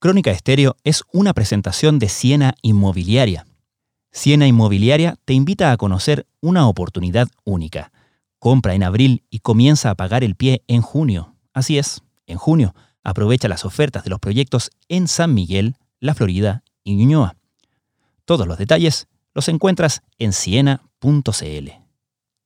Crónica Estéreo es una presentación de Siena Inmobiliaria. Siena Inmobiliaria te invita a conocer una oportunidad única. Compra en abril y comienza a pagar el pie en junio. Así es, en junio. Aprovecha las ofertas de los proyectos en San Miguel, La Florida y Ñuñoa. Todos los detalles los encuentras en siena.cl.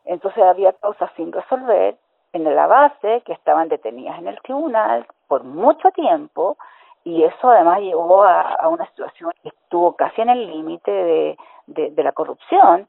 Entonces había causas sin resolver en la base que estaban detenidas en el tribunal por mucho tiempo y eso además llevó a, una situación que estuvo casi en el límite de, de, la corrupción.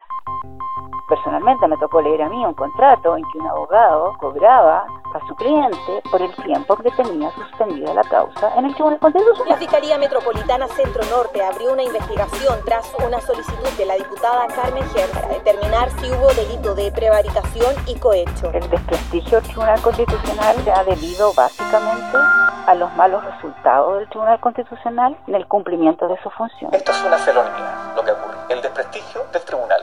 Personalmente me tocó leer a mí un contrato en que un abogado cobraba a su cliente por el tiempo que tenía suspendida la causa en el Tribunal Constitucional. La Fiscalía Metropolitana Centro Norte abrió una investigación tras una solicitud de la diputada Carmen Ger para determinar si hubo delito de prevaricación y cohecho. El desprestigio del Tribunal Constitucional se ha debido básicamente a los malos resultados del Tribunal Constitucional en el cumplimiento de su función. Esto es una felonía, lo que ocurre. El desprestigio del tribunal.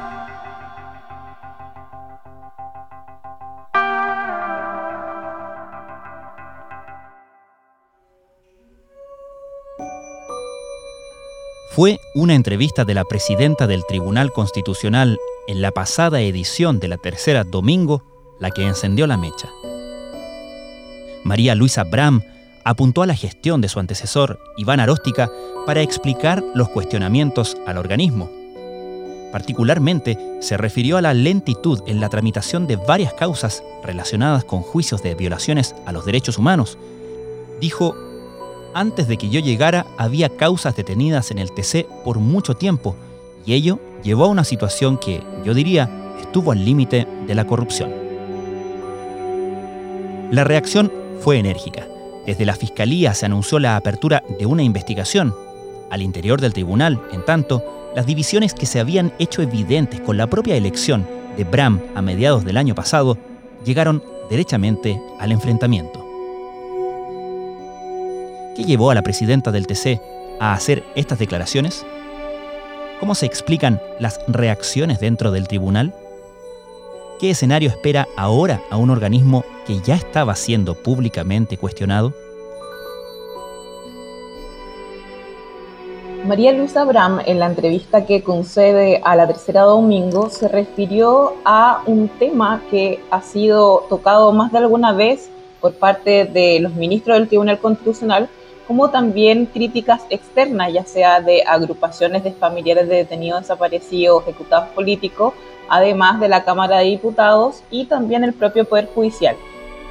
Fue una entrevista de la presidenta del Tribunal Constitucional en la pasada edición de la tercera domingo la que encendió la mecha. María Luisa Bram apuntó a la gestión de su antecesor, Iván Aróstica, para explicar los cuestionamientos al organismo. Particularmente se refirió a la lentitud en la tramitación de varias causas relacionadas con juicios de violaciones a los derechos humanos. Dijo antes de que yo llegara había causas detenidas en el TC por mucho tiempo y ello llevó a una situación que, yo diría, estuvo al límite de la corrupción. La reacción fue enérgica. Desde la Fiscalía se anunció la apertura de una investigación. Al interior del tribunal, en tanto, las divisiones que se habían hecho evidentes con la propia elección de Bram a mediados del año pasado llegaron derechamente al enfrentamiento. ¿Qué llevó a la presidenta del TC a hacer estas declaraciones? ¿Cómo se explican las reacciones dentro del tribunal? ¿Qué escenario espera ahora a un organismo que ya estaba siendo públicamente cuestionado? María Luisa Abraham, en la entrevista que concede a la tercera domingo, se refirió a un tema que ha sido tocado más de alguna vez por parte de los ministros del Tribunal Constitucional, como también críticas externas, ya sea de agrupaciones de familiares de detenidos desaparecidos, ejecutados políticos, además de la Cámara de Diputados y también el propio Poder Judicial.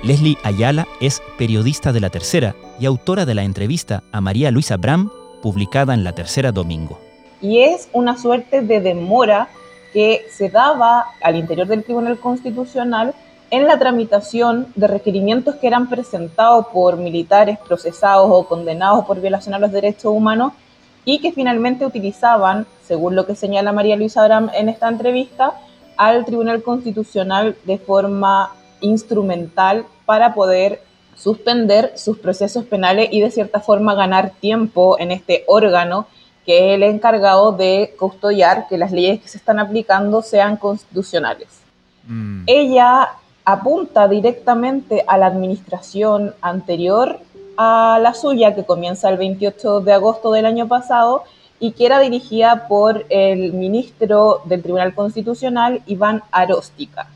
Leslie Ayala es periodista de La Tercera y autora de la entrevista a María Luisa Bram, publicada en La Tercera Domingo. Y es una suerte de demora que se daba al interior del Tribunal Constitucional en la tramitación de requerimientos que eran presentados por militares procesados o condenados por violación a los derechos humanos y que finalmente utilizaban, según lo que señala María Luisa Abraham en esta entrevista, al Tribunal Constitucional de forma instrumental para poder suspender sus procesos penales y de cierta forma ganar tiempo en este órgano que es el encargado de custodiar que las leyes que se están aplicando sean constitucionales. Mm. Ella apunta directamente a la administración anterior a la suya, que comienza el 28 de agosto del año pasado y que era dirigida por el ministro del Tribunal Constitucional, Iván Aróstica.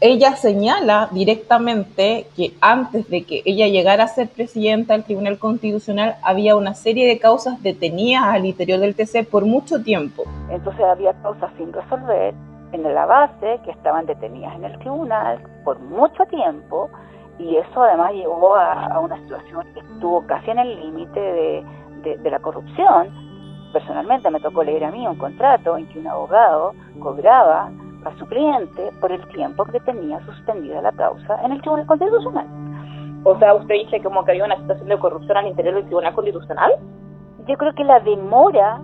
Ella señala directamente que antes de que ella llegara a ser presidenta del Tribunal Constitucional había una serie de causas detenidas al interior del TC por mucho tiempo. Entonces había causas sin resolver en la base que estaban detenidas en el tribunal por mucho tiempo y eso además llevó a, una situación que estuvo casi en el límite de, de, la corrupción. Personalmente me tocó leer a mí un contrato en que un abogado cobraba a su cliente por el tiempo que tenía suspendida la causa en el Tribunal Constitucional. O sea, usted dice como que había una situación de corrupción al interior del Tribunal Constitucional. Yo creo que la demora,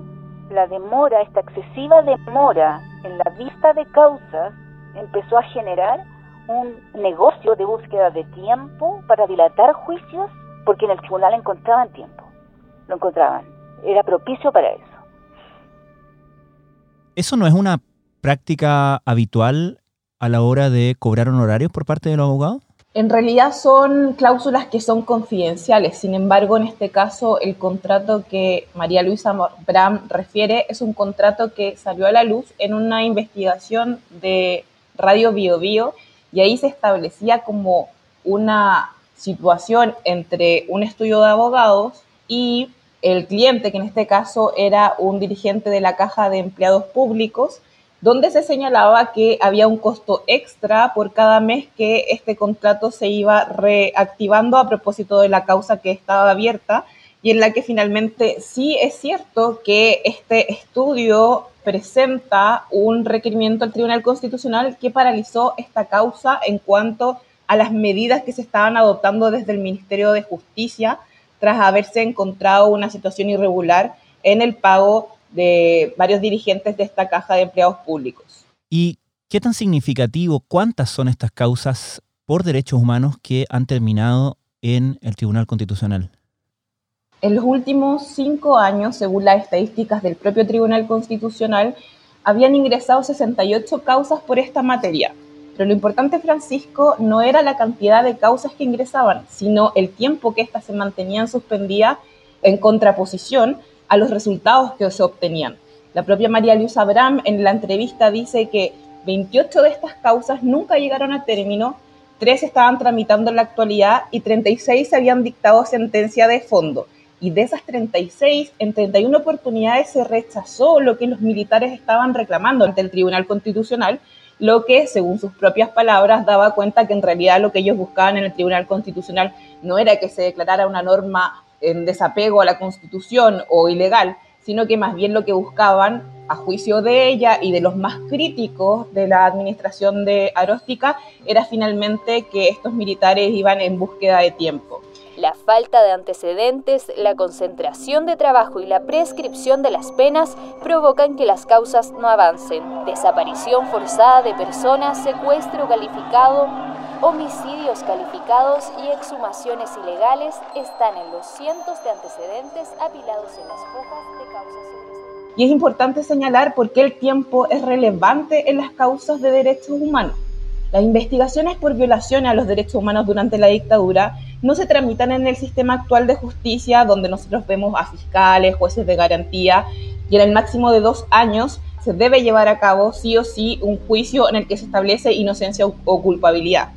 la demora, esta excesiva demora en la vista de causas empezó a generar un negocio de búsqueda de tiempo para dilatar juicios porque en el tribunal encontraban tiempo, lo encontraban. era propicio para eso. ¿Eso no es una práctica habitual a la hora de cobrar honorarios por parte de los abogados? En realidad son cláusulas que son confidenciales, sin embargo, en este caso el contrato que María Luisa Bram refiere es un contrato que salió a la luz en una investigación de Radio Bio Bio y ahí se establecía como una situación entre un estudio de abogados y el cliente, que en este caso era un dirigente de la Caja de Empleados Públicos, donde se señalaba que había un costo extra por cada mes que este contrato se iba reactivando a propósito de la causa que estaba abierta y en la que finalmente sí es cierto que este estudio presenta un requerimiento al Tribunal Constitucional que paralizó esta causa en cuanto a las medidas que se estaban adoptando desde el Ministerio de Justicia tras haberse encontrado una situación irregular en el pago de varios dirigentes de esta caja de empleados públicos. ¿Y qué tan significativo, cuántas son estas causas por derechos humanos que han terminado en el Tribunal Constitucional? En los últimos cinco años, según las estadísticas del propio Tribunal Constitucional, habían ingresado 68 causas por esta materia. Pero lo importante, Francisco, no era la cantidad de causas que ingresaban, sino el tiempo que éstas se mantenían suspendidas en contraposición a los resultados que se obtenían. La propia María Luisa Abraham en la entrevista dice que 28 de estas causas nunca llegaron a término, 3 estaban tramitando en la actualidad y 36 habían dictado sentencia de fondo. Y de esas 36, en 31 oportunidades se rechazó lo que los militares estaban reclamando ante el Tribunal Constitucional, lo que, según sus propias palabras, daba cuenta que en realidad lo que ellos buscaban en el Tribunal Constitucional no era que se declarara una norma en desapego a la Constitución o ilegal, sino que más bien lo que buscaban, a juicio de ella y de los más críticos de la administración de Aróstica, era finalmente que estos militares iban en búsqueda de tiempo. La falta de antecedentes, la concentración de trabajo y la prescripción de las penas provocan que las causas no avancen. Desaparición forzada de personas, secuestro calificado, homicidios calificados y exhumaciones ilegales están en los cientos de antecedentes apilados en las hojas de causas sobresalientes. Y es importante señalar por qué el tiempo es relevante en las causas de derechos humanos. Las investigaciones por violaciones a los derechos humanos durante la dictadura no se tramitan en el sistema actual de justicia, donde nosotros vemos a fiscales, jueces de garantía, y en el máximo de dos años se debe llevar a cabo sí o sí un juicio en el que se establece inocencia o culpabilidad.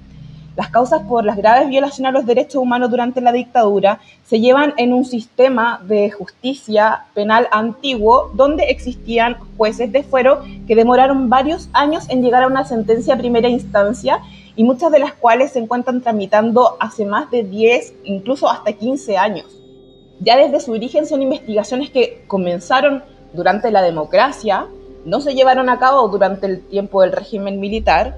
Las causas por las graves violaciones a los derechos humanos durante la dictadura se llevan en un sistema de justicia penal antiguo donde existían jueces de fuero que demoraron varios años en llegar a una sentencia a primera instancia y muchas de las cuales se encuentran tramitando hace más de 10, incluso hasta 15 años. Ya desde su origen son investigaciones que comenzaron durante la democracia, no se llevaron a cabo durante el tiempo del régimen militar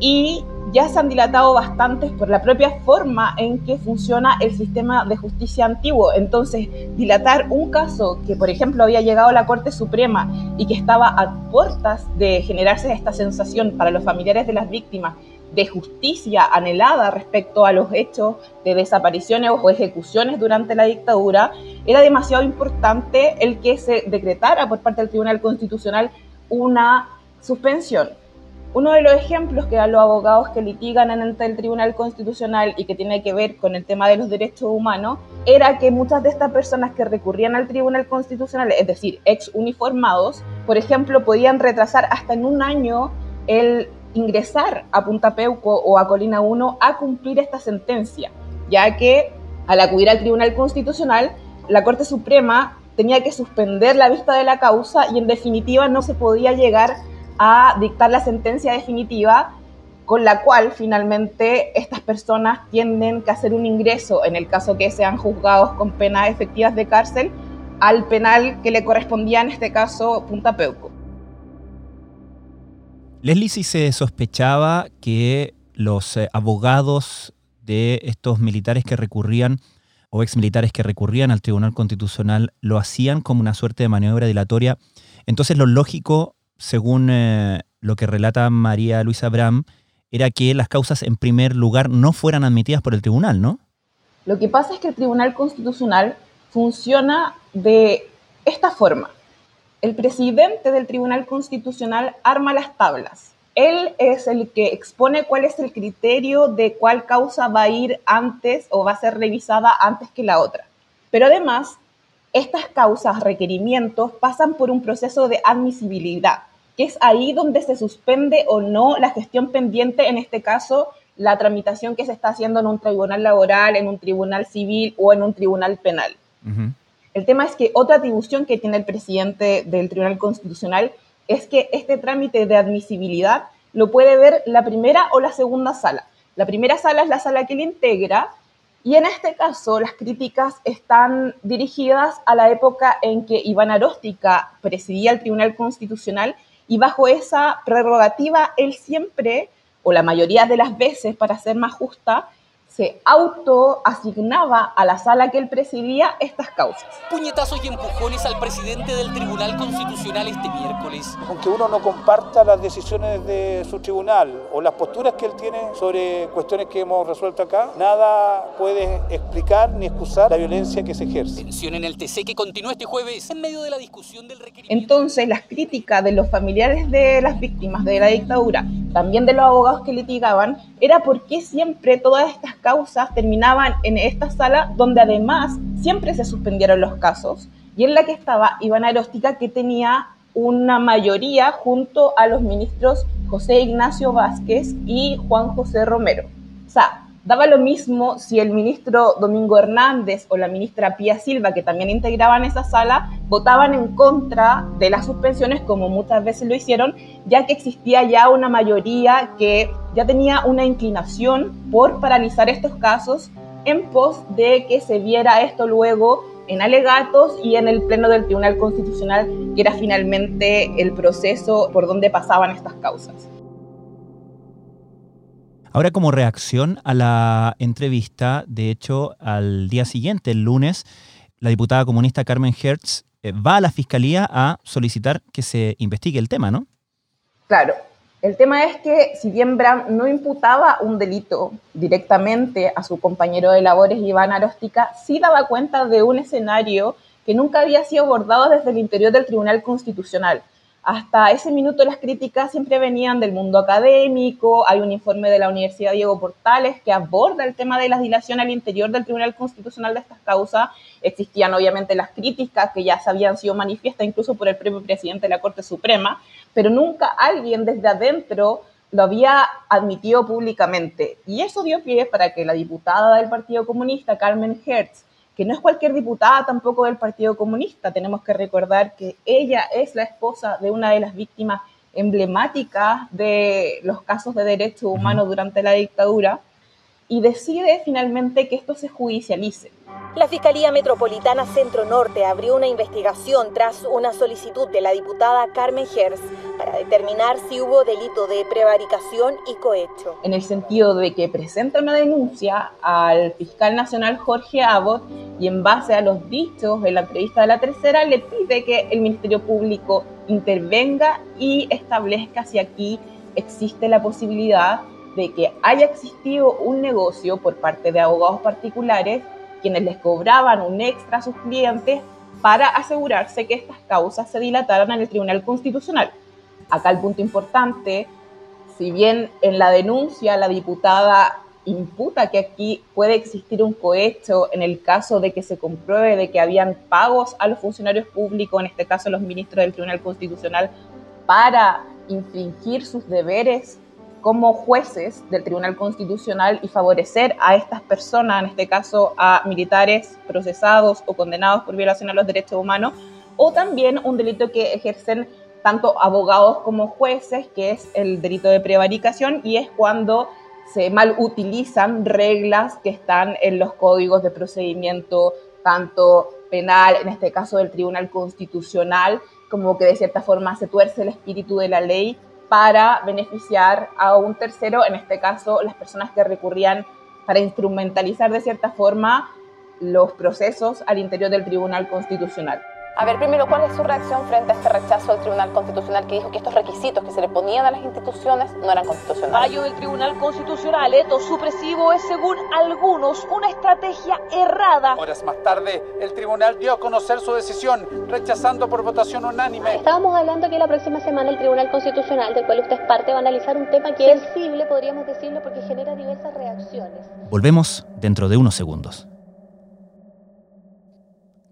y ya se han dilatado bastante por la propia forma en que funciona el sistema de justicia antiguo. Entonces, dilatar un caso que, por ejemplo, había llegado a la Corte Suprema y que estaba a puertas de generarse esta sensación para los familiares de las víctimas de justicia anhelada respecto a los hechos de desapariciones o ejecuciones durante la dictadura, era demasiado importante el que se decretara por parte del Tribunal Constitucional una suspensión. Uno de los ejemplos que dan los abogados que litigan en el Tribunal Constitucional y que tiene que ver con el tema de los derechos humanos era que muchas de estas personas que recurrían al Tribunal Constitucional, es decir, ex uniformados, por ejemplo, podían retrasar hasta en un año el ingresar a Punta Peuco o a Colina 1 a cumplir esta sentencia, ya que al acudir al Tribunal Constitucional, la Corte Suprema tenía que suspender la vista de la causa y en definitiva no se podía llegar a dictar la sentencia definitiva con la cual finalmente estas personas tienden que hacer un ingreso, en el caso que sean juzgados con penas efectivas de cárcel, al penal que le correspondía en este caso Punta Peuco. Leslie, se sospechaba que los eh, abogados de estos militares que recurrían o exmilitares que recurrían al Tribunal Constitucional lo hacían como una suerte de maniobra dilatoria, entonces lo lógico según eh, lo que relata María Luisa Bram, era que las causas en primer lugar no fueran admitidas por el tribunal, ¿no? Lo que pasa es que el Tribunal Constitucional funciona de esta forma. El presidente del Tribunal Constitucional arma las tablas. Él es el que expone cuál es el criterio de cuál causa va a ir antes o va a ser revisada antes que la otra. Pero además, estas causas, requerimientos, pasan por un proceso de admisibilidad, que es ahí donde se suspende o no la gestión pendiente, en este caso, la tramitación que se está haciendo en un tribunal laboral, en un tribunal civil o en un tribunal penal. El tema es que otra atribución que tiene el presidente del Tribunal Constitucional es que este trámite de admisibilidad lo puede ver la primera o la segunda sala. La primera sala es la sala que le integra y en este caso, las críticas están dirigidas a la época en que Iván Aróstica presidía el Tribunal Constitucional y bajo esa prerrogativa él siempre, o la mayoría de las veces, para ser más justa, se autoasignaba a la sala que él presidía estas causas. Puñetazos y empujones al presidente del Tribunal Constitucional este miércoles. Aunque uno no comparta las decisiones de su tribunal o las posturas que él tiene sobre cuestiones que hemos resuelto acá, nada puede explicar ni excusar la violencia que se ejerce. Tensión en el TC que continúa este jueves en medio de la discusión del requerimiento. Entonces, las críticas de los familiares de las víctimas de la dictadura, también de los abogados que litigaban, era por qué siempre todas estas causas terminaban en esta sala donde además siempre se suspendieron los casos y en la que estaba Iván Aróstica que tenía una mayoría junto a los ministros José Ignacio Vázquez y Juan José Romero. O sea, Daba lo mismo si el ministro Domingo Hernández o la ministra Pía Silva, que también integraban esa sala, votaban en contra de las suspensiones, como muchas veces lo hicieron, ya que existía ya una mayoría que ya tenía una inclinación por paralizar estos casos en pos de que se viera esto luego en alegatos y en el Pleno del Tribunal Constitucional, que era finalmente el proceso por donde pasaban estas causas. Ahora, como reacción a la entrevista, de hecho, al día siguiente, el lunes, la diputada comunista Carmen Hertz eh, va a la fiscalía a solicitar que se investigue el tema, ¿no? Claro. El tema es que si bien Bram no imputaba un delito directamente a su compañero de labores Iván Aróstica, sí daba cuenta de un escenario que nunca había sido abordado desde el interior del Tribunal Constitucional hasta ese minuto las críticas siempre venían del mundo académico, hay un informe de la Universidad Diego Portales que aborda el tema de la dilación al interior del Tribunal Constitucional de estas causas, existían obviamente las críticas que ya se habían sido manifiestas incluso por el propio presidente de la Corte Suprema, pero nunca alguien desde adentro lo había admitido públicamente. Y eso dio pie para que la diputada del Partido Comunista, Carmen Hertz, que no es cualquier diputada tampoco del Partido Comunista. Tenemos que recordar que ella es la esposa de una de las víctimas emblemáticas de los casos de derechos humanos durante la dictadura y decide finalmente que esto se judicialice. La Fiscalía Metropolitana Centro Norte abrió una investigación tras una solicitud de la diputada Carmen Gers para determinar si hubo delito de prevaricación y cohecho. En el sentido de que presenta una denuncia al fiscal nacional Jorge Abbott y en base a los dichos en la entrevista de la tercera le pide que el Ministerio Público intervenga y establezca si aquí existe la posibilidad de que haya existido un negocio por parte de abogados particulares quienes les cobraban un extra a sus clientes para asegurarse que estas causas se dilataran en el Tribunal Constitucional. Acá el punto importante, si bien en la denuncia la diputada imputa que aquí puede existir un cohecho en el caso de que se compruebe de que habían pagos a los funcionarios públicos, en este caso los ministros del Tribunal Constitucional, para infringir sus deberes como jueces del Tribunal Constitucional y favorecer a estas personas, en este caso a militares procesados o condenados por violación a los derechos humanos, o también un delito que ejercen tanto abogados como jueces, que es el delito de prevaricación, y es cuando se mal utilizan reglas que están en los códigos de procedimiento, tanto penal, en este caso del Tribunal Constitucional, como que de cierta forma se tuerce el espíritu de la ley para beneficiar a un tercero, en este caso las personas que recurrían para instrumentalizar de cierta forma los procesos al interior del Tribunal Constitucional. A ver, primero, ¿cuál es su reacción frente a este rechazo del Tribunal Constitucional que dijo que estos requisitos que se le ponían a las instituciones no eran constitucionales? Fallo del Tribunal Constitucional, esto supresivo es según algunos una estrategia errada. Horas más tarde, el tribunal dio a conocer su decisión, rechazando por votación unánime. Estábamos hablando que la próxima semana el Tribunal Constitucional, del cual usted es parte, va a analizar un tema que es sensible, podríamos decirlo, porque genera diversas reacciones. Volvemos dentro de unos segundos.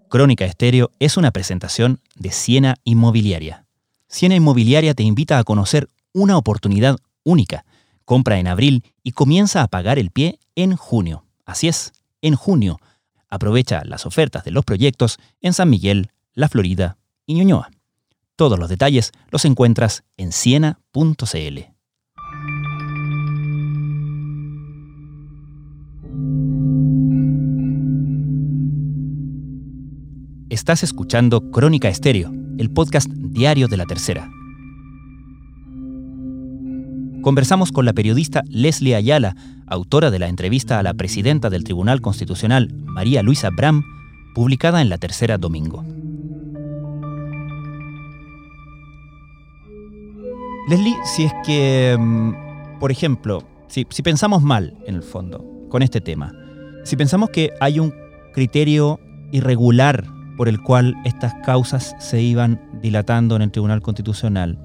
Crónica Estéreo es una presentación de Siena Inmobiliaria. Siena Inmobiliaria te invita a conocer una oportunidad única. Compra en abril y comienza a pagar el pie en junio. Así es, en junio. Aprovecha las ofertas de los proyectos en San Miguel, La Florida y Ñuñoa. Todos los detalles los encuentras en siena.cl. Estás escuchando Crónica Estéreo, el podcast diario de la tercera. Conversamos con la periodista Leslie Ayala, autora de la entrevista a la presidenta del Tribunal Constitucional, María Luisa Bram, publicada en la tercera domingo. Leslie, si es que, mm, por ejemplo, si, si pensamos mal en el fondo con este tema, si pensamos que hay un criterio irregular por el cual estas causas se iban dilatando en el Tribunal Constitucional.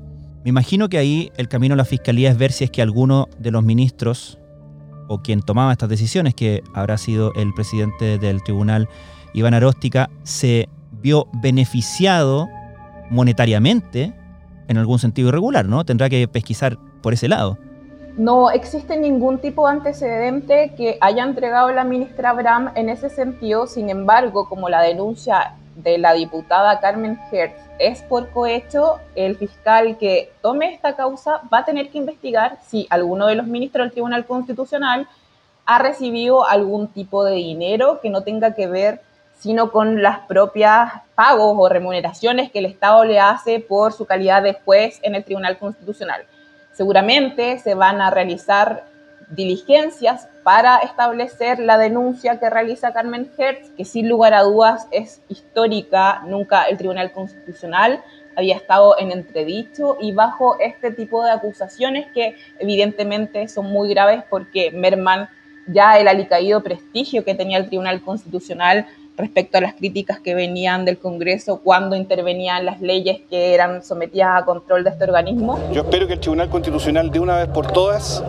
Me imagino que ahí el camino a la Fiscalía es ver si es que alguno de los ministros o quien tomaba estas decisiones, que habrá sido el presidente del tribunal, Iván Aróstica, se vio beneficiado monetariamente en algún sentido irregular, ¿no? Tendrá que pesquisar por ese lado. No existe ningún tipo de antecedente que haya entregado la ministra Bram en ese sentido, sin embargo, como la denuncia de la diputada Carmen Hertz es por cohecho, el fiscal que tome esta causa va a tener que investigar si alguno de los ministros del Tribunal Constitucional ha recibido algún tipo de dinero que no tenga que ver sino con las propias pagos o remuneraciones que el Estado le hace por su calidad de juez en el Tribunal Constitucional. Seguramente se van a realizar diligencias para establecer la denuncia que realiza Carmen Hertz, que sin lugar a dudas es histórica, nunca el Tribunal Constitucional había estado en entredicho y bajo este tipo de acusaciones que evidentemente son muy graves porque merman ya el alicaído prestigio que tenía el Tribunal Constitucional respecto a las críticas que venían del Congreso cuando intervenían las leyes que eran sometidas a control de este organismo. Yo espero que el Tribunal Constitucional de una vez por todas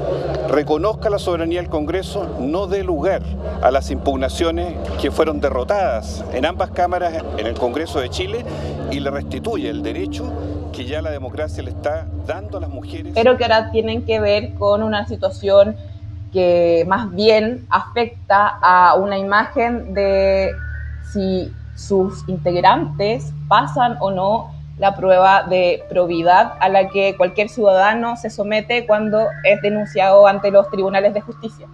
reconozca la soberanía del Congreso, no dé lugar a las impugnaciones que fueron derrotadas en ambas cámaras en el Congreso de Chile y le restituya el derecho que ya la democracia le está dando a las mujeres. Pero que ahora tienen que ver con una situación que más bien afecta a una imagen de si sus integrantes pasan o no la prueba de probidad a la que cualquier ciudadano se somete cuando es denunciado ante los tribunales de justicia.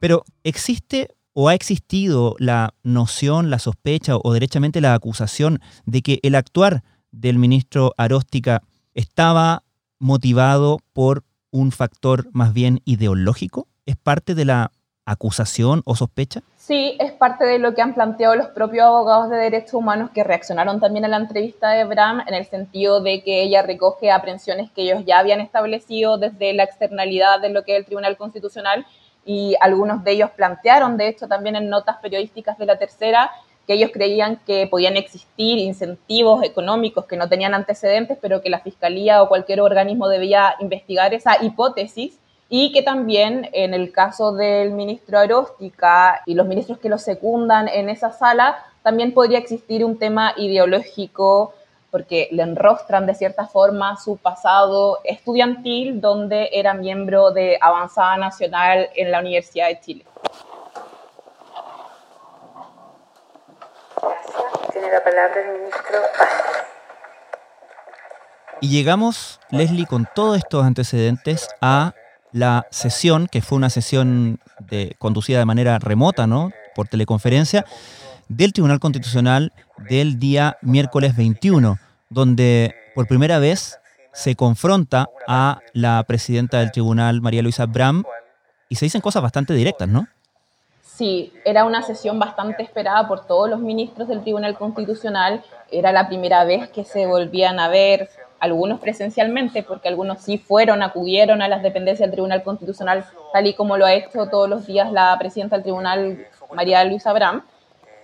Pero ¿existe o ha existido la noción, la sospecha o derechamente la acusación de que el actuar del ministro Aróstica estaba motivado por un factor más bien ideológico? ¿Es parte de la acusación o sospecha? Sí, es parte de lo que han planteado los propios abogados de derechos humanos que reaccionaron también a la entrevista de Bram en el sentido de que ella recoge aprensiones que ellos ya habían establecido desde la externalidad de lo que es el Tribunal Constitucional y algunos de ellos plantearon, de hecho, también en notas periodísticas de la tercera, que ellos creían que podían existir incentivos económicos que no tenían antecedentes, pero que la Fiscalía o cualquier organismo debía investigar esa hipótesis y que también en el caso del ministro Aróstica y los ministros que lo secundan en esa sala, también podría existir un tema ideológico porque le enrostran de cierta forma su pasado estudiantil, donde era miembro de Avanzada Nacional en la Universidad de Chile. Gracias. Tiene la palabra el ministro Y llegamos, Leslie, con todos estos antecedentes a la sesión, que fue una sesión de, conducida de manera remota, ¿no? Por teleconferencia, del Tribunal Constitucional del día miércoles 21, donde por primera vez se confronta a la presidenta del tribunal, María Luisa Bram, y se dicen cosas bastante directas, ¿no? Sí, era una sesión bastante esperada por todos los ministros del Tribunal Constitucional. Era la primera vez que se volvían a ver, algunos presencialmente, porque algunos sí fueron, acudieron a las dependencias del Tribunal Constitucional, tal y como lo ha hecho todos los días la presidenta del Tribunal, María Luisa Abraham,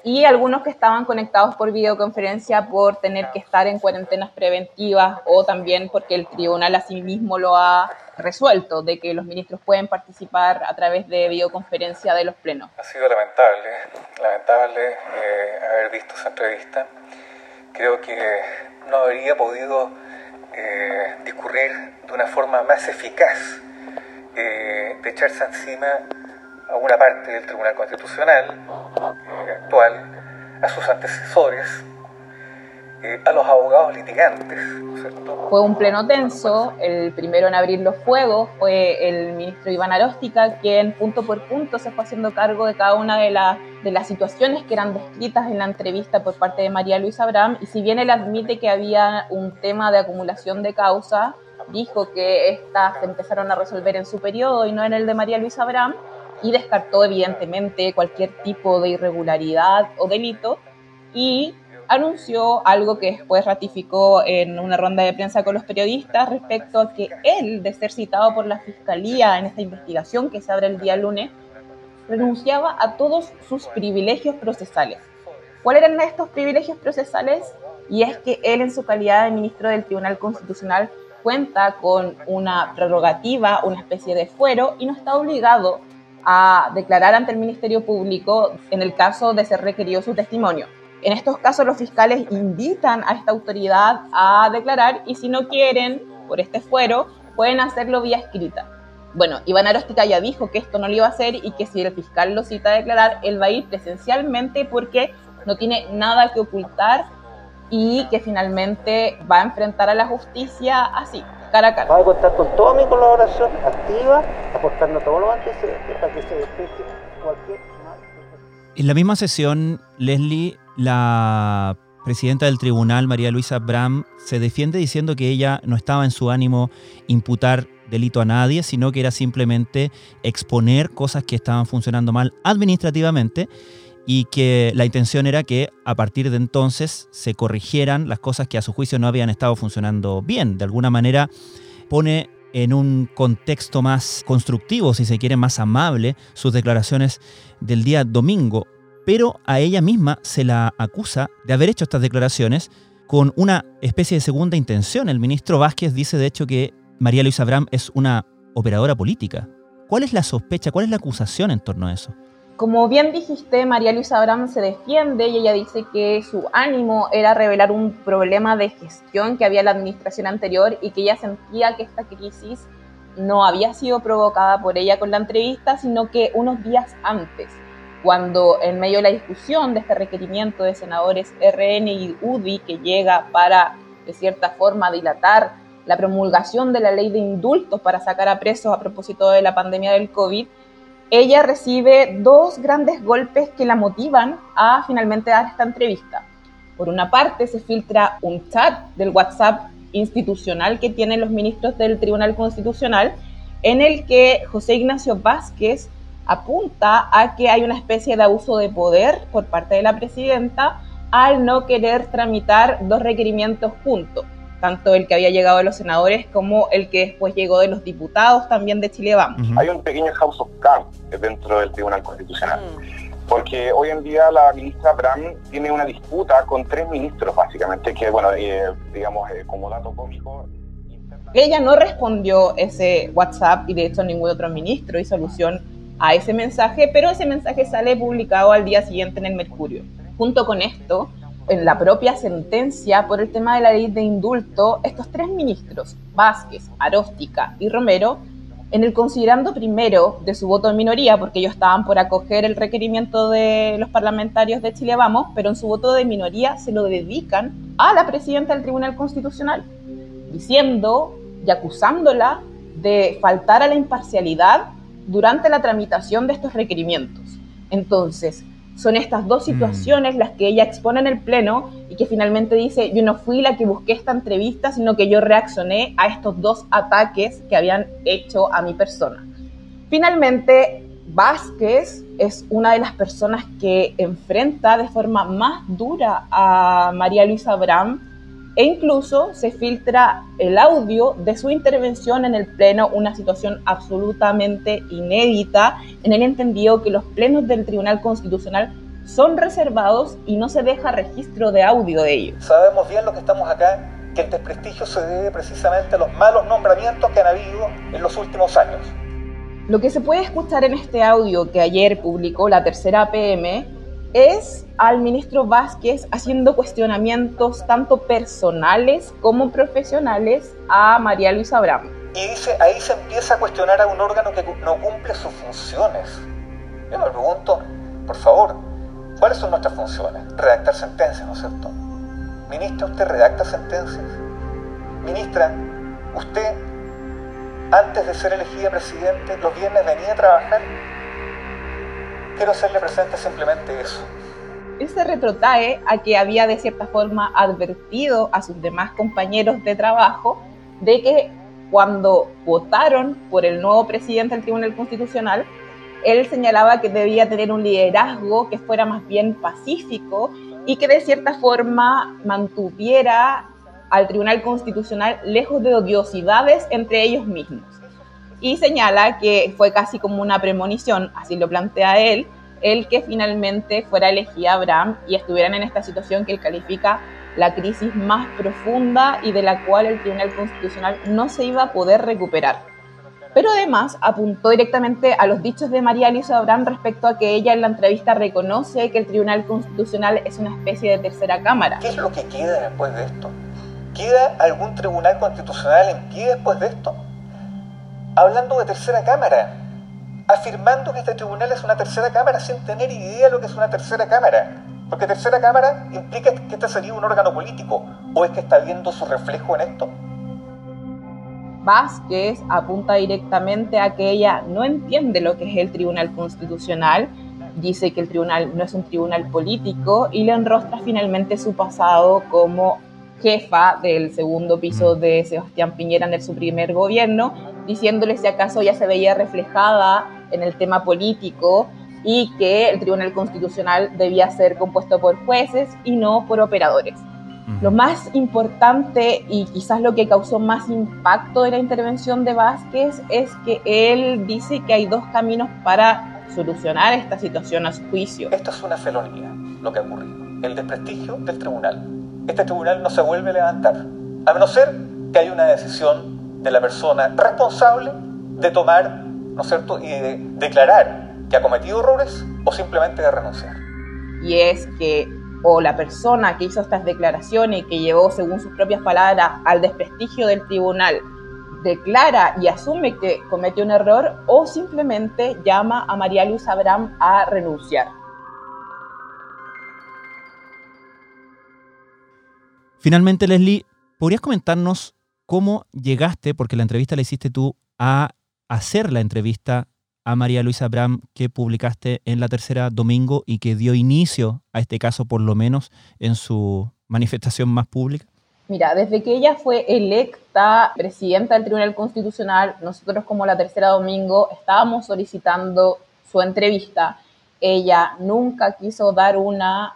y algunos que estaban conectados por videoconferencia por tener que estar en cuarentenas preventivas o también porque el tribunal así mismo lo ha resuelto, de que los ministros pueden participar a través de videoconferencia de los plenos. Ha sido lamentable, lamentable eh, haber visto esa entrevista. Creo que no habría podido eh, discurrir de una forma más eficaz eh, de echarse encima a una parte del Tribunal Constitucional actual, a sus antecesores, eh, a los abogados litigantes. Fue un pleno tenso, el primero en abrir los fuegos fue el ministro Iván Aróstica, quien punto por punto se fue haciendo cargo de cada una de, de las situaciones que eran descritas en la entrevista por parte de María Luisa Abraham, y si bien él admite que había un tema de acumulación de causa, dijo que estas se empezaron a resolver en su periodo y no en el de María Luisa Abraham, y descartó evidentemente cualquier tipo de irregularidad o delito, y anunció algo que después ratificó en una ronda de prensa con los periodistas respecto a que él, de ser citado por la Fiscalía en esta investigación que se abre el día lunes, renunciaba a todos sus privilegios procesales. ¿Cuáles eran estos privilegios procesales? Y es que él, en su calidad de ministro del Tribunal Constitucional, cuenta con una prerrogativa, una especie de fuero, y no está obligado a declarar ante el Ministerio Público en el caso de ser requerido su testimonio. En estos casos los fiscales invitan a esta autoridad a declarar y si no quieren, por este fuero, pueden hacerlo vía escrita. Bueno, Iván Aróstica ya dijo que esto no lo iba a hacer y que si el fiscal lo cita a declarar, él va a ir presencialmente porque no tiene nada que ocultar y que finalmente va a enfrentar a la justicia así, cara a cara. Voy a contar con toda mi colaboración activa, aportando todos los antecedentes para que se despeje cualquier... En la misma sesión, Leslie la presidenta del tribunal, María Luisa Bram, se defiende diciendo que ella no estaba en su ánimo imputar delito a nadie, sino que era simplemente exponer cosas que estaban funcionando mal administrativamente y que la intención era que a partir de entonces se corrigieran las cosas que a su juicio no habían estado funcionando bien. De alguna manera pone en un contexto más constructivo, si se quiere, más amable, sus declaraciones del día domingo pero a ella misma se la acusa de haber hecho estas declaraciones con una especie de segunda intención. El ministro Vázquez dice de hecho que María Luisa Abraham es una operadora política. ¿Cuál es la sospecha, cuál es la acusación en torno a eso? Como bien dijiste, María Luisa Abraham se defiende y ella dice que su ánimo era revelar un problema de gestión que había en la administración anterior y que ella sentía que esta crisis no había sido provocada por ella con la entrevista, sino que unos días antes cuando en medio de la discusión de este requerimiento de senadores RN y UDI que llega para, de cierta forma, dilatar la promulgación de la ley de indultos para sacar a presos a propósito de la pandemia del COVID, ella recibe dos grandes golpes que la motivan a finalmente dar esta entrevista. Por una parte, se filtra un chat del WhatsApp institucional que tienen los ministros del Tribunal Constitucional, en el que José Ignacio Vázquez apunta a que hay una especie de abuso de poder por parte de la presidenta al no querer tramitar dos requerimientos juntos, tanto el que había llegado de los senadores como el que después llegó de los diputados también de Chile Vamos. Hay un pequeño house of cards dentro del Tribunal Constitucional. Mm. Porque hoy en día la ministra Bram tiene una disputa con tres ministros, básicamente, que, bueno, eh, digamos, eh, como dato cómico, ella no respondió ese WhatsApp y de hecho ningún otro ministro hizo alusión a ese mensaje, pero ese mensaje sale publicado al día siguiente en el Mercurio. Junto con esto, en la propia sentencia por el tema de la ley de indulto, estos tres ministros, Vázquez, Aróstica y Romero, en el considerando primero de su voto en minoría, porque ellos estaban por acoger el requerimiento de los parlamentarios de Chile Vamos, pero en su voto de minoría se lo dedican a la presidenta del Tribunal Constitucional, diciendo y acusándola de faltar a la imparcialidad durante la tramitación de estos requerimientos. Entonces, son estas dos mm. situaciones las que ella expone en el Pleno y que finalmente dice, yo no fui la que busqué esta entrevista, sino que yo reaccioné a estos dos ataques que habían hecho a mi persona. Finalmente, Vázquez es una de las personas que enfrenta de forma más dura a María Luisa Abraham e incluso se filtra el audio de su intervención en el Pleno, una situación absolutamente inédita, en el entendido que los plenos del Tribunal Constitucional son reservados y no se deja registro de audio de ellos. Sabemos bien lo que estamos acá, que el desprestigio se debe precisamente a los malos nombramientos que han habido en los últimos años. Lo que se puede escuchar en este audio que ayer publicó la tercera PM es al ministro Vázquez haciendo cuestionamientos tanto personales como profesionales a María Luisa Abraham. Y dice, ahí se empieza a cuestionar a un órgano que no cumple sus funciones. Yo me pregunto, por favor, ¿cuáles son nuestras funciones? Redactar sentencias, ¿no es cierto? Ministra, ¿usted redacta sentencias? Ministra, ¿usted antes de ser elegida presidente, los viernes venía a trabajar. Quiero hacerle presente simplemente eso. Él se retrotrae a que había de cierta forma advertido a sus demás compañeros de trabajo de que cuando votaron por el nuevo presidente del Tribunal Constitucional, él señalaba que debía tener un liderazgo que fuera más bien pacífico y que de cierta forma mantuviera al Tribunal Constitucional lejos de odiosidades entre ellos mismos. Y señala que fue casi como una premonición, así lo plantea él, el que finalmente fuera elegida Abraham y estuvieran en esta situación que él califica la crisis más profunda y de la cual el Tribunal Constitucional no se iba a poder recuperar. Pero además apuntó directamente a los dichos de María Luisa Abraham respecto a que ella en la entrevista reconoce que el Tribunal Constitucional es una especie de tercera cámara. ¿Qué es lo que queda después de esto? ¿Queda algún tribunal constitucional en pie después de esto? Hablando de tercera cámara, afirmando que este tribunal es una tercera cámara sin tener idea de lo que es una tercera cámara. Porque tercera cámara implica que este sería un órgano político. ¿O es que está viendo su reflejo en esto? Vázquez apunta directamente a que ella no entiende lo que es el Tribunal Constitucional, dice que el tribunal no es un tribunal político y le enrostra finalmente su pasado como jefa del segundo piso de Sebastián Piñera en su primer gobierno, diciéndole si acaso ya se veía reflejada en el tema político y que el Tribunal Constitucional debía ser compuesto por jueces y no por operadores. Mm. Lo más importante y quizás lo que causó más impacto de la intervención de Vázquez es que él dice que hay dos caminos para solucionar esta situación a su juicio. Esto es una felonía, lo que ha ocurrido. El desprestigio del tribunal este tribunal no se vuelve a levantar, a no ser que haya una decisión de la persona responsable de tomar, ¿no es cierto?, y de declarar que ha cometido errores o simplemente de renunciar. Y es que o la persona que hizo estas declaraciones y que llevó, según sus propias palabras, al desprestigio del tribunal, declara y asume que cometió un error o simplemente llama a María Luis Abraham a renunciar. Finalmente, Leslie, ¿podrías comentarnos cómo llegaste, porque la entrevista la hiciste tú, a hacer la entrevista a María Luisa Abraham que publicaste en la tercera domingo y que dio inicio a este caso, por lo menos en su manifestación más pública? Mira, desde que ella fue electa presidenta del Tribunal Constitucional, nosotros como la tercera domingo estábamos solicitando su entrevista. Ella nunca quiso dar una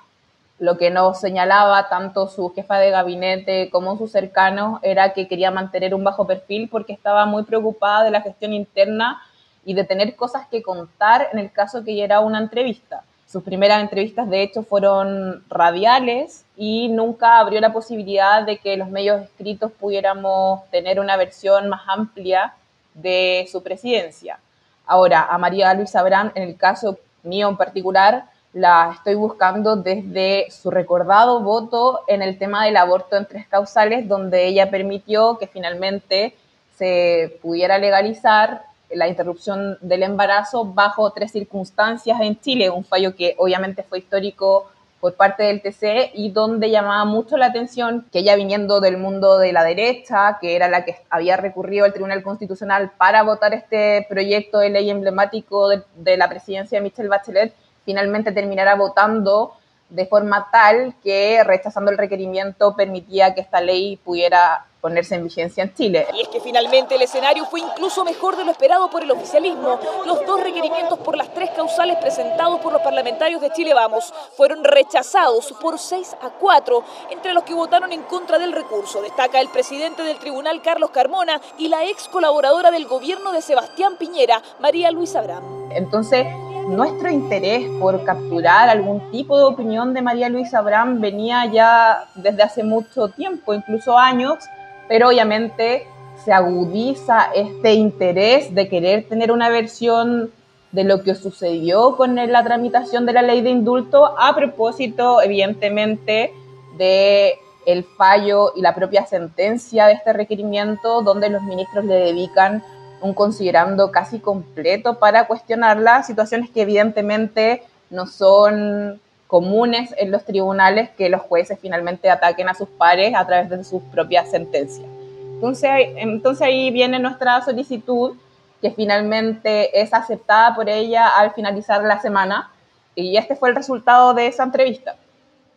lo que nos señalaba tanto su jefa de gabinete como sus cercanos era que quería mantener un bajo perfil porque estaba muy preocupada de la gestión interna y de tener cosas que contar en el caso que ya era una entrevista. Sus primeras entrevistas, de hecho, fueron radiales y nunca abrió la posibilidad de que los medios escritos pudiéramos tener una versión más amplia de su presidencia. Ahora, a María Luisa Abraham, en el caso mío en particular, la estoy buscando desde su recordado voto en el tema del aborto en tres causales, donde ella permitió que finalmente se pudiera legalizar la interrupción del embarazo bajo tres circunstancias en Chile, un fallo que obviamente fue histórico por parte del TC y donde llamaba mucho la atención que ella viniendo del mundo de la derecha, que era la que había recurrido al Tribunal Constitucional para votar este proyecto de ley emblemático de, de la presidencia de Michelle Bachelet, finalmente terminará votando de forma tal que rechazando el requerimiento permitía que esta ley pudiera ponerse en vigencia en Chile. Y es que finalmente el escenario fue incluso mejor de lo esperado por el oficialismo. Los dos requerimientos por las tres causales presentados por los parlamentarios de Chile Vamos fueron rechazados por 6 a 4 entre los que votaron en contra del recurso. Destaca el presidente del tribunal Carlos Carmona y la ex colaboradora del gobierno de Sebastián Piñera, María Luisa Abraham. Entonces, nuestro interés por capturar algún tipo de opinión de María Luisa Abraham venía ya desde hace mucho tiempo, incluso años, pero obviamente se agudiza este interés de querer tener una versión de lo que sucedió con la tramitación de la ley de indulto a propósito, evidentemente, de el fallo y la propia sentencia de este requerimiento, donde los ministros le dedican un considerando casi completo para cuestionarla, situaciones que evidentemente no son comunes en los tribunales que los jueces finalmente ataquen a sus pares a través de sus propias sentencias. Entonces, entonces ahí viene nuestra solicitud que finalmente es aceptada por ella al finalizar la semana y este fue el resultado de esa entrevista.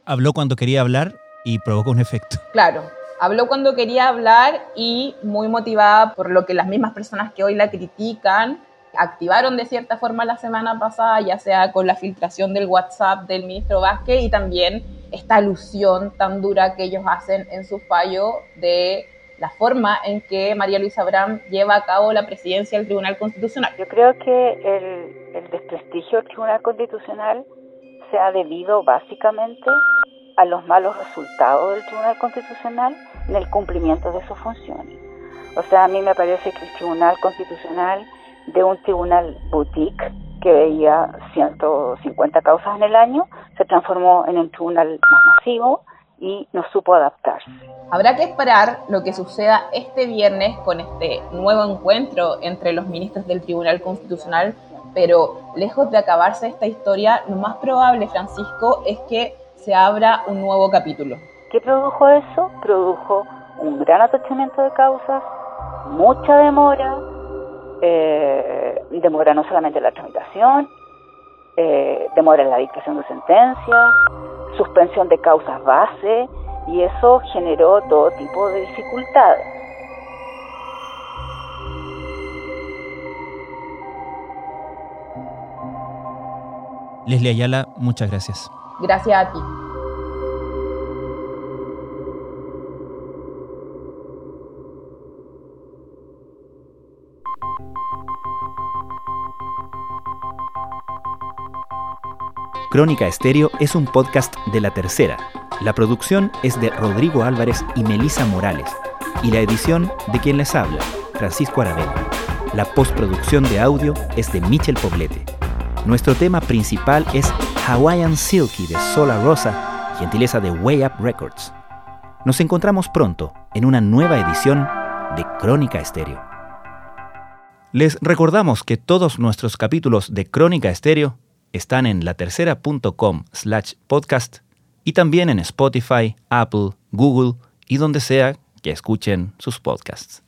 Habló cuando quería hablar y provocó un efecto. Claro, habló cuando quería hablar y muy motivada por lo que las mismas personas que hoy la critican activaron de cierta forma la semana pasada, ya sea con la filtración del WhatsApp del ministro Vázquez y también esta alusión tan dura que ellos hacen en su fallo de la forma en que María Luisa Abraham lleva a cabo la presidencia del Tribunal Constitucional. Yo creo que el, el desprestigio del Tribunal Constitucional se ha debido básicamente a los malos resultados del Tribunal Constitucional en el cumplimiento de sus funciones. O sea, a mí me parece que el Tribunal Constitucional de un tribunal boutique que veía 150 causas en el año, se transformó en un tribunal más masivo y no supo adaptarse. Habrá que esperar lo que suceda este viernes con este nuevo encuentro entre los ministros del Tribunal Constitucional, pero lejos de acabarse esta historia, lo más probable, Francisco, es que se abra un nuevo capítulo. ¿Qué produjo eso? Produjo un gran atachamiento de causas, mucha demora, eh, demora no solamente la tramitación, eh, demora la dictación de sentencias, suspensión de causas base, y eso generó todo tipo de dificultades. Leslie Ayala, muchas gracias. Gracias a ti. Crónica Estéreo es un podcast de La Tercera. La producción es de Rodrigo Álvarez y Melisa Morales, y la edición de quien les habla, Francisco Aravena. La postproducción de audio es de Michel Poblete. Nuestro tema principal es Hawaiian Silky de Sola Rosa, gentileza de Way Up Records. Nos encontramos pronto en una nueva edición de Crónica Estéreo. Les recordamos que todos nuestros capítulos de Crónica Estéreo están en latercera.com slash podcast y también en Spotify, Apple, Google y donde sea que escuchen sus podcasts.